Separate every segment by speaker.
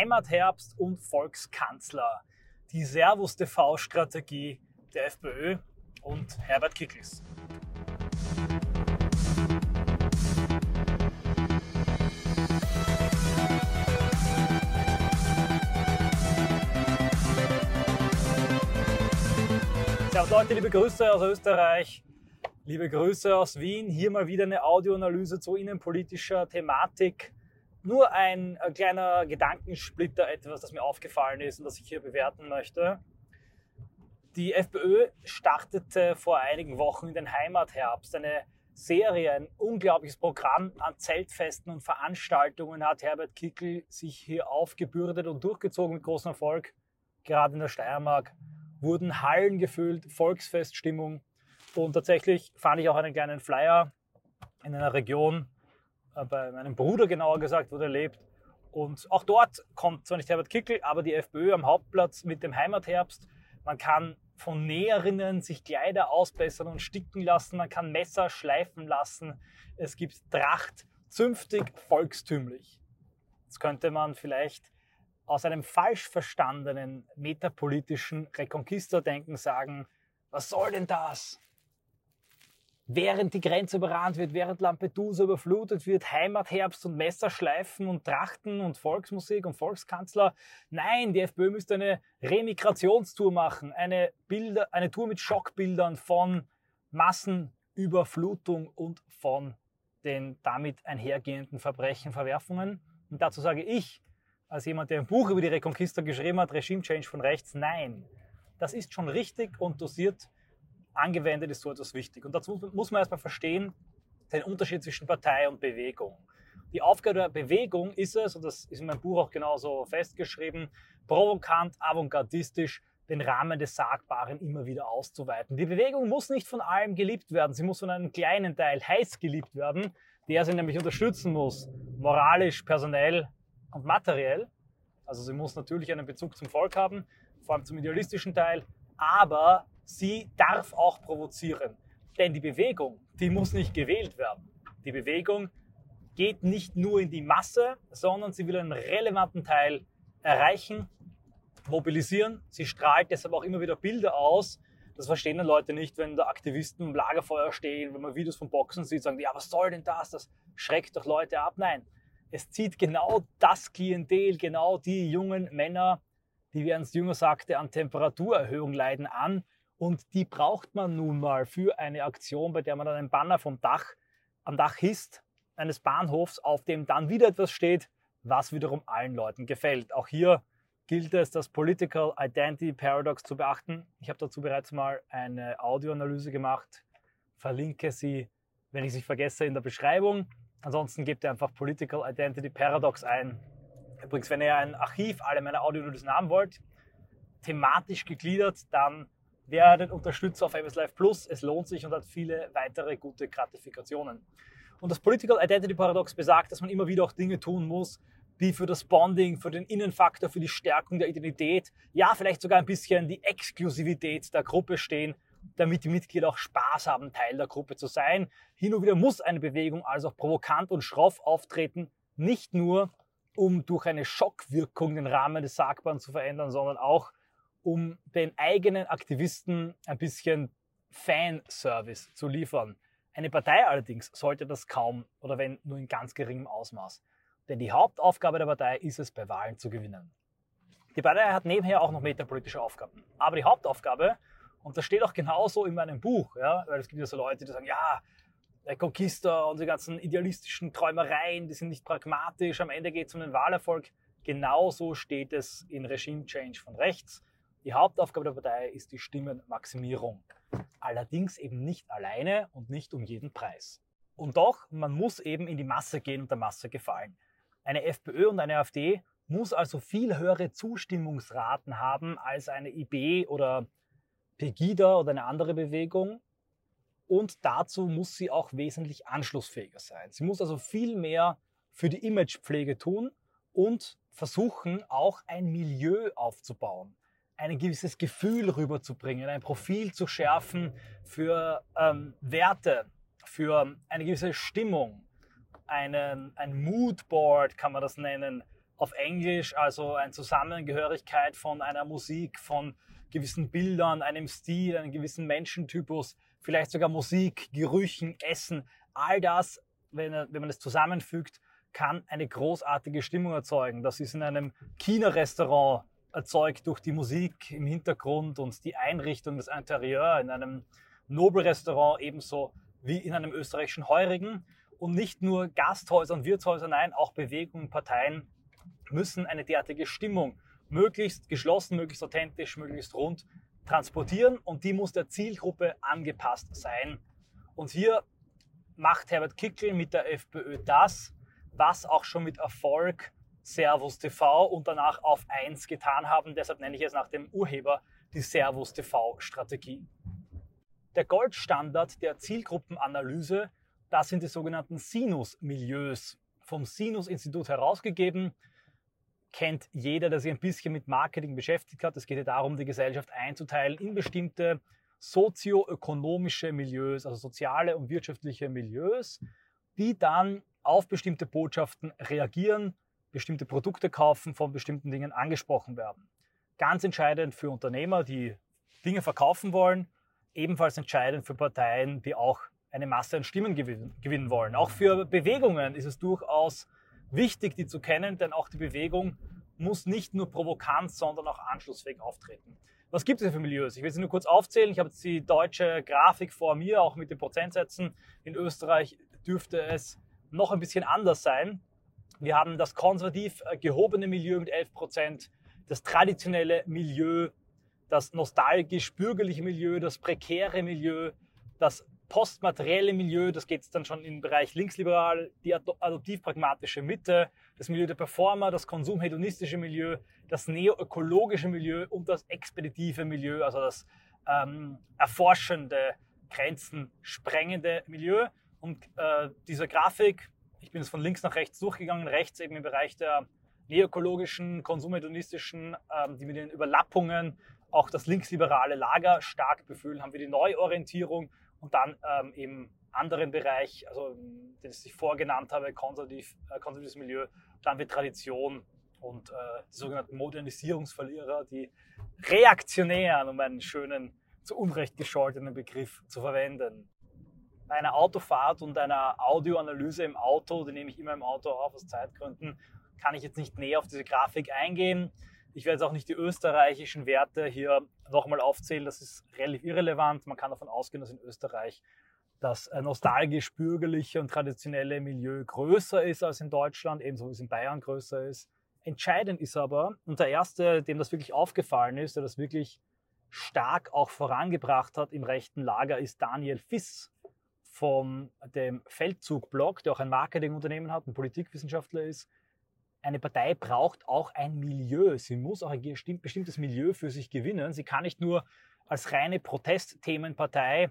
Speaker 1: Heimatherbst und Volkskanzler. Die Servus TV-Strategie der FPÖ und Herbert Kickels. Servus Leute, liebe Grüße aus Österreich, liebe Grüße aus Wien. Hier mal wieder eine Audioanalyse zu innenpolitischer Thematik nur ein äh, kleiner Gedankensplitter, etwas, das mir aufgefallen ist und das ich hier bewerten möchte. Die FPÖ startete vor einigen Wochen in den Heimatherbst eine Serie, ein unglaubliches Programm an Zeltfesten und Veranstaltungen hat Herbert Kickel sich hier aufgebürdet und durchgezogen mit großem Erfolg. Gerade in der Steiermark wurden Hallen gefüllt, Volksfeststimmung und tatsächlich fand ich auch einen kleinen Flyer in einer Region, bei meinem Bruder genauer gesagt, wo der lebt. Und auch dort kommt zwar nicht Herbert Kickel, aber die FPÖ am Hauptplatz mit dem Heimatherbst. Man kann von Näherinnen sich Kleider ausbessern und sticken lassen. Man kann Messer schleifen lassen. Es gibt Tracht, zünftig, volkstümlich. Jetzt könnte man vielleicht aus einem falsch verstandenen metapolitischen Reconquista-Denken sagen, was soll denn das? Während die Grenze überrannt wird, während Lampedusa überflutet wird, Heimatherbst und Messerschleifen und Trachten und Volksmusik und Volkskanzler. Nein, die FPÖ müsste eine Remigrationstour machen, eine, Bilder, eine Tour mit Schockbildern von Massenüberflutung und von den damit einhergehenden Verbrechen, Verwerfungen. Und dazu sage ich, als jemand, der ein Buch über die Reconquista geschrieben hat, Regime Change von rechts, nein. Das ist schon richtig und dosiert angewendet ist so etwas wichtig. Und dazu muss man erstmal verstehen, den Unterschied zwischen Partei und Bewegung. Die Aufgabe der Bewegung ist es, und das ist in meinem Buch auch genauso festgeschrieben, provokant, avantgardistisch den Rahmen des Sagbaren immer wieder auszuweiten. Die Bewegung muss nicht von allem geliebt werden, sie muss von einem kleinen Teil heiß geliebt werden, der sie nämlich unterstützen muss, moralisch, personell und materiell. Also sie muss natürlich einen Bezug zum Volk haben, vor allem zum idealistischen Teil, aber sie darf auch provozieren. Denn die Bewegung, die muss nicht gewählt werden. Die Bewegung geht nicht nur in die Masse, sondern sie will einen relevanten Teil erreichen, mobilisieren. Sie strahlt deshalb auch immer wieder Bilder aus. Das verstehen dann Leute nicht, wenn da Aktivisten im Lagerfeuer stehen, wenn man Videos von Boxen sieht, sagen, ja, was soll denn das? Das schreckt doch Leute ab. Nein, es zieht genau das Klientel, genau die jungen Männer, die, wie Ernst Jünger sagte, an Temperaturerhöhung leiden, an und die braucht man nun mal für eine Aktion, bei der man dann einen Banner vom Dach, am Dach hisst, eines Bahnhofs, auf dem dann wieder etwas steht, was wiederum allen Leuten gefällt. Auch hier gilt es, das Political Identity Paradox zu beachten. Ich habe dazu bereits mal eine Audioanalyse gemacht, verlinke sie, wenn ich sie vergesse, in der Beschreibung. Ansonsten gebt ihr einfach Political Identity Paradox ein. Übrigens, wenn ihr ein Archiv alle meine Audioanalysen haben wollt, thematisch gegliedert, dann werdet Unterstützer auf MS Live Plus. Es lohnt sich und hat viele weitere gute Gratifikationen. Und das Political Identity Paradox besagt, dass man immer wieder auch Dinge tun muss, die für das Bonding, für den Innenfaktor, für die Stärkung der Identität, ja, vielleicht sogar ein bisschen die Exklusivität der Gruppe stehen, damit die Mitglieder auch Spaß haben, Teil der Gruppe zu sein. Hin und wieder muss eine Bewegung also auch provokant und schroff auftreten, nicht nur um durch eine Schockwirkung den Rahmen des Sagbaren zu verändern, sondern auch um den eigenen Aktivisten ein bisschen Fanservice zu liefern. Eine Partei allerdings sollte das kaum oder wenn nur in ganz geringem Ausmaß. Denn die Hauptaufgabe der Partei ist es, bei Wahlen zu gewinnen. Die Partei hat nebenher auch noch metapolitische Aufgaben. Aber die Hauptaufgabe, und das steht auch genauso in meinem Buch, ja, weil es gibt ja so Leute, die sagen, ja, der Conquista und die ganzen idealistischen Träumereien, die sind nicht pragmatisch, am Ende geht es um den Wahlerfolg. Genauso steht es in Regime Change von rechts. Die Hauptaufgabe der Partei ist die Stimmenmaximierung. Allerdings eben nicht alleine und nicht um jeden Preis. Und doch, man muss eben in die Masse gehen und der Masse gefallen. Eine FPÖ und eine AfD muss also viel höhere Zustimmungsraten haben als eine IB oder Pegida oder eine andere Bewegung. Und dazu muss sie auch wesentlich anschlussfähiger sein. Sie muss also viel mehr für die Imagepflege tun und versuchen, auch ein Milieu aufzubauen ein gewisses Gefühl rüberzubringen, ein Profil zu schärfen für ähm, Werte, für eine gewisse Stimmung, einen, ein Moodboard kann man das nennen, auf Englisch, also eine Zusammengehörigkeit von einer Musik, von gewissen Bildern, einem Stil, einem gewissen Menschentypus, vielleicht sogar Musik, Gerüchen, Essen. All das, wenn, wenn man es zusammenfügt, kann eine großartige Stimmung erzeugen. Das ist in einem China-Restaurant erzeugt durch die Musik im Hintergrund und die Einrichtung des Interieur in einem Nobelrestaurant ebenso wie in einem österreichischen Heurigen. Und nicht nur Gasthäuser und Wirtshäuser, nein, auch Bewegungen, Parteien müssen eine derartige Stimmung möglichst geschlossen, möglichst authentisch, möglichst rund transportieren und die muss der Zielgruppe angepasst sein. Und hier macht Herbert Kickl mit der FPÖ das, was auch schon mit Erfolg Servus TV und danach auf 1 getan haben. Deshalb nenne ich es nach dem Urheber die Servus TV-Strategie. Der Goldstandard der Zielgruppenanalyse, das sind die sogenannten Sinus-Milieus, vom Sinus-Institut herausgegeben. Kennt jeder, der sich ein bisschen mit Marketing beschäftigt hat. Es geht ja darum, die Gesellschaft einzuteilen in bestimmte sozioökonomische Milieus, also soziale und wirtschaftliche Milieus, die dann auf bestimmte Botschaften reagieren, bestimmte Produkte kaufen, von bestimmten Dingen angesprochen werden. Ganz entscheidend für Unternehmer, die Dinge verkaufen wollen, ebenfalls entscheidend für Parteien, die auch eine Masse an Stimmen gewinnen wollen. Auch für Bewegungen ist es durchaus wichtig, die zu kennen, denn auch die Bewegung muss nicht nur provokant, sondern auch anschlussfähig auftreten. Was gibt es für Milieus? Ich will sie nur kurz aufzählen. Ich habe jetzt die deutsche Grafik vor mir, auch mit den Prozentsätzen. In Österreich dürfte es noch ein bisschen anders sein. Wir haben das konservativ äh, gehobene Milieu mit 11 Prozent, das traditionelle Milieu, das nostalgisch-bürgerliche Milieu, das prekäre Milieu, das postmaterielle Milieu, das geht dann schon im Bereich linksliberal, die adoptiv-pragmatische Mitte, das Milieu der Performer, das konsumhedonistische Milieu, das neoökologische Milieu und das expeditive Milieu, also das ähm, erforschende, grenzensprengende Milieu. Und äh, diese Grafik ich bin jetzt von links nach rechts durchgegangen, rechts eben im Bereich der neökologischen, konsumhedonistischen, ähm, die mit den Überlappungen auch das linksliberale Lager stark befühlen, haben wir die Neuorientierung und dann ähm, im anderen Bereich, also den ich vorgenannt habe, konservativ, äh, konservatives Milieu, dann wird Tradition und äh, die sogenannten Modernisierungsverlierer, die Reaktionären, um einen schönen, zu Unrecht gescholtenen Begriff zu verwenden bei einer Autofahrt und einer Audioanalyse im Auto, die nehme ich immer im Auto auf aus Zeitgründen, kann ich jetzt nicht näher auf diese Grafik eingehen. Ich werde jetzt auch nicht die österreichischen Werte hier nochmal aufzählen, das ist relativ irrelevant. Man kann davon ausgehen, dass in Österreich das äh, nostalgisch-bürgerliche und traditionelle Milieu größer ist als in Deutschland, ebenso wie es in Bayern größer ist. Entscheidend ist aber, und der erste, dem das wirklich aufgefallen ist, der das wirklich stark auch vorangebracht hat im rechten Lager, ist Daniel Fiss von dem Feldzug-Blog, der auch ein Marketingunternehmen hat, ein Politikwissenschaftler ist, eine Partei braucht auch ein Milieu. Sie muss auch ein bestimmtes Milieu für sich gewinnen. Sie kann nicht nur als reine Protestthemenpartei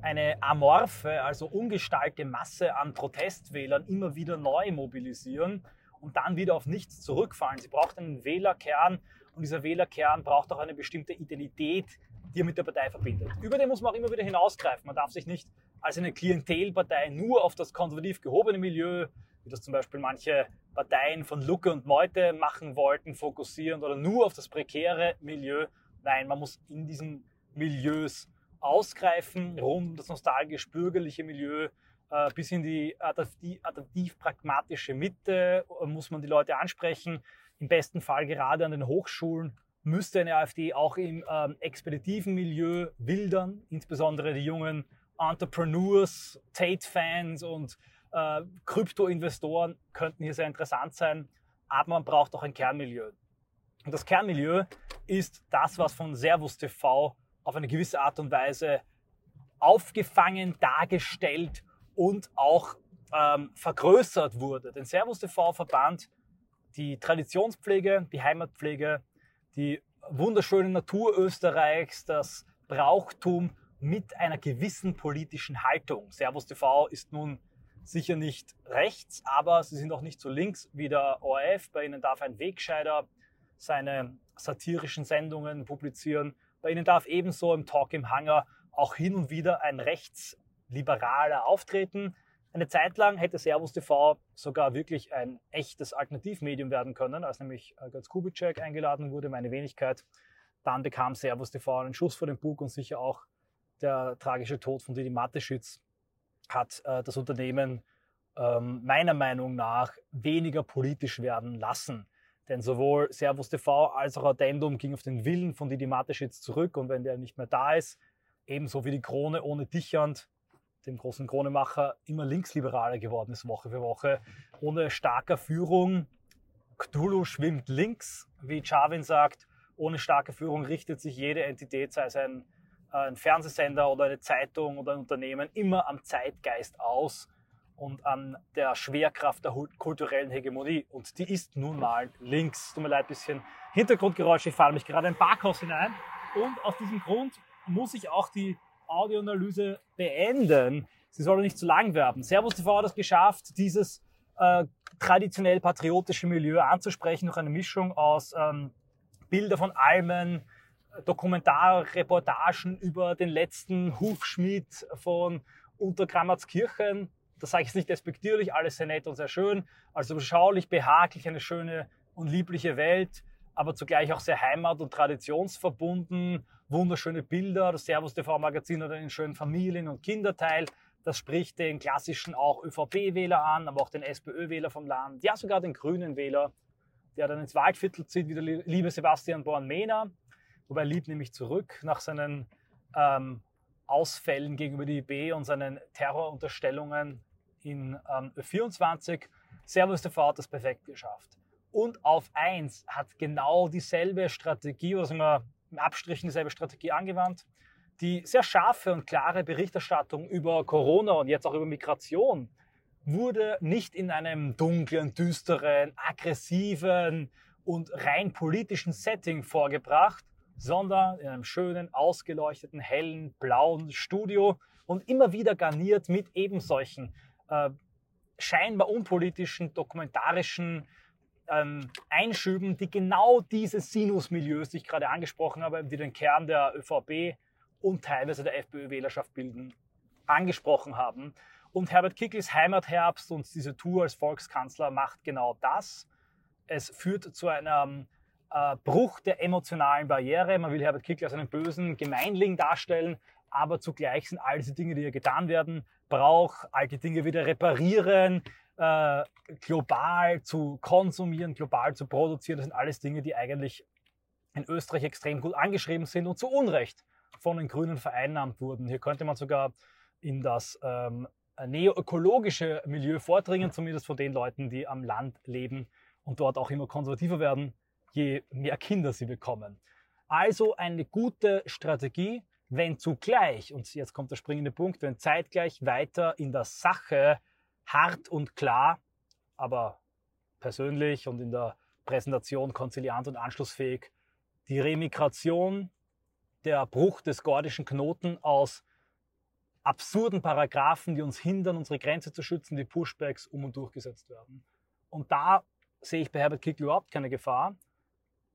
Speaker 1: eine amorphe, also ungestaltete Masse an Protestwählern immer wieder neu mobilisieren und dann wieder auf nichts zurückfallen. Sie braucht einen Wählerkern und dieser Wählerkern braucht auch eine bestimmte Identität, die er mit der Partei verbindet. Über den muss man auch immer wieder hinausgreifen. Man darf sich nicht als eine Klientelpartei nur auf das konservativ gehobene Milieu, wie das zum Beispiel manche Parteien von Lucke und Meute machen wollten, fokussieren oder nur auf das prekäre Milieu. Nein, man muss in diesen Milieus ausgreifen, rund um das nostalgisch-bürgerliche Milieu, äh, bis in die adaptiv-pragmatische Mitte äh, muss man die Leute ansprechen. Im besten Fall gerade an den Hochschulen müsste eine AfD auch im ähm, expeditiven Milieu wildern, insbesondere die jungen Entrepreneurs, Tate-Fans und äh, Krypto-Investoren könnten hier sehr interessant sein, aber man braucht auch ein Kernmilieu. Und das Kernmilieu ist das, was von Servus TV auf eine gewisse Art und Weise aufgefangen, dargestellt und auch ähm, vergrößert wurde. Denn Servus TV verband die Traditionspflege, die Heimatpflege, die wunderschöne Natur Österreichs, das Brauchtum mit einer gewissen politischen Haltung. Servus TV ist nun sicher nicht rechts, aber sie sind auch nicht so links wie der ORF. Bei ihnen darf ein Wegscheider seine satirischen Sendungen publizieren. Bei ihnen darf ebenso im Talk im Hangar auch hin und wieder ein Rechtsliberaler auftreten. Eine Zeit lang hätte Servus TV sogar wirklich ein echtes Alternativmedium werden können, als nämlich äh, Götz Kubitschek eingeladen wurde, meine Wenigkeit. Dann bekam Servus TV einen Schuss vor den Bug und sicher auch der tragische Tod von Didi Mateschitz hat äh, das Unternehmen ähm, meiner Meinung nach weniger politisch werden lassen. Denn sowohl Servus TV als auch Addendum ging auf den Willen von Didi Mateschitz zurück und wenn der nicht mehr da ist, ebenso wie die Krone ohne Dichand dem großen Kronemacher, immer linksliberaler geworden ist Woche für Woche. Ohne starker Führung, Cthulhu schwimmt links, wie Charvin sagt. Ohne starke Führung richtet sich jede Entität, sei es ein, ein Fernsehsender oder eine Zeitung oder ein Unternehmen, immer am Zeitgeist aus und an der Schwerkraft der kulturellen Hegemonie. Und die ist nun mal links. Tut mir leid, ein bisschen Hintergrundgeräusche. Ich fahre mich gerade ein Parkhaus hinein. Und aus diesem Grund muss ich auch die Audioanalyse beenden. Sie soll nicht zu lang werden. Servus TV hat es geschafft, dieses äh, traditionell patriotische Milieu anzusprechen durch eine Mischung aus ähm, Bilder von Almen, Dokumentarreportagen über den letzten Hufschmied von Untergrammatskirchen. Das sage ich jetzt nicht despektierlich, alles sehr nett und sehr schön. Also beschaulich, behaglich, eine schöne und liebliche Welt, aber zugleich auch sehr heimat- und traditionsverbunden wunderschöne Bilder. Das Servus TV Magazin hat einen schönen Familien- und Kinderteil. Das spricht den klassischen auch ÖVP-Wähler an, aber auch den SPÖ-Wähler vom Land, ja sogar den grünen Wähler, der dann ins Waldviertel zieht, wie der liebe Sebastian Born-Mehner. Wobei liebt nämlich zurück nach seinen ähm, Ausfällen gegenüber die IB und seinen Terrorunterstellungen in ähm, 24. Servus TV hat das perfekt geschafft. Und auf 1 hat genau dieselbe Strategie, oder sagen wir im Abstrichen dieselbe Strategie angewandt. Die sehr scharfe und klare Berichterstattung über Corona und jetzt auch über Migration wurde nicht in einem dunklen, düsteren, aggressiven und rein politischen Setting vorgebracht, sondern in einem schönen, ausgeleuchteten, hellen, blauen Studio und immer wieder garniert mit eben solchen äh, scheinbar unpolitischen, dokumentarischen ähm, Einschüben, die genau diese Sinusmilieus, die ich gerade angesprochen habe, die den Kern der ÖVP und teilweise der FPÖ-Wählerschaft bilden, angesprochen haben. Und Herbert Kickels Heimatherbst und diese Tour als Volkskanzler macht genau das. Es führt zu einem äh, Bruch der emotionalen Barriere. Man will Herbert Kickl als einen bösen Gemeinling darstellen, aber zugleich sind all diese Dinge, die hier getan werden, braucht alte Dinge wieder reparieren, äh, global zu konsumieren, global zu produzieren. Das sind alles Dinge, die eigentlich in Österreich extrem gut angeschrieben sind und zu Unrecht von den Grünen vereinnahmt wurden. Hier könnte man sogar in das ähm, neoökologische Milieu vordringen, zumindest von den Leuten, die am Land leben und dort auch immer konservativer werden, je mehr Kinder sie bekommen. Also eine gute Strategie, wenn zugleich, und jetzt kommt der springende Punkt, wenn zeitgleich weiter in der Sache hart und klar, aber persönlich und in der Präsentation konziliant und anschlussfähig. Die Remigration, der Bruch des gordischen Knoten aus absurden Paragraphen, die uns hindern, unsere Grenze zu schützen, die Pushbacks um und durchgesetzt werden. Und da sehe ich bei Herbert Kickl überhaupt keine Gefahr.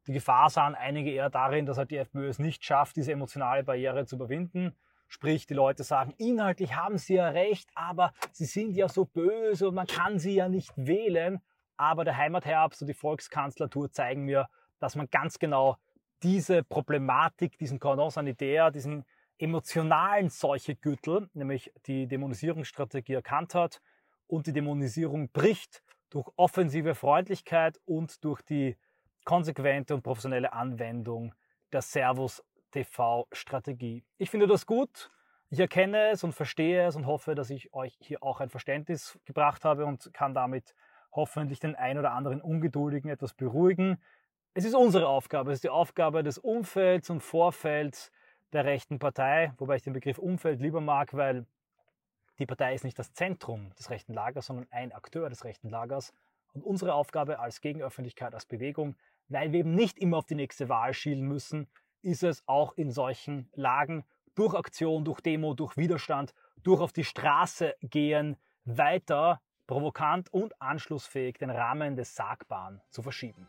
Speaker 1: Die Gefahr sahen einige eher darin, dass halt die FPÖ es nicht schafft, diese emotionale Barriere zu überwinden. Sprich, die Leute sagen, inhaltlich haben sie ja recht, aber sie sind ja so böse und man kann sie ja nicht wählen. Aber der Heimatherbst und die Volkskanzlertour zeigen mir, dass man ganz genau diese Problematik, diesen Cordon sanitaire, diesen emotionalen Seuchegürtel, nämlich die Dämonisierungsstrategie erkannt hat und die Dämonisierung bricht durch offensive Freundlichkeit und durch die konsequente und professionelle Anwendung der Servus TV-Strategie. Ich finde das gut. Ich erkenne es und verstehe es und hoffe, dass ich euch hier auch ein Verständnis gebracht habe und kann damit hoffentlich den ein oder anderen Ungeduldigen etwas beruhigen. Es ist unsere Aufgabe, es ist die Aufgabe des Umfelds und Vorfelds der rechten Partei, wobei ich den Begriff Umfeld lieber mag, weil die Partei ist nicht das Zentrum des rechten Lagers, sondern ein Akteur des rechten Lagers. Und unsere Aufgabe als Gegenöffentlichkeit, als Bewegung, weil wir eben nicht immer auf die nächste Wahl schielen müssen, ist es auch in solchen Lagen durch Aktion, durch Demo, durch Widerstand, durch auf die Straße gehen, weiter provokant und anschlussfähig den Rahmen des Sagbaren zu verschieben.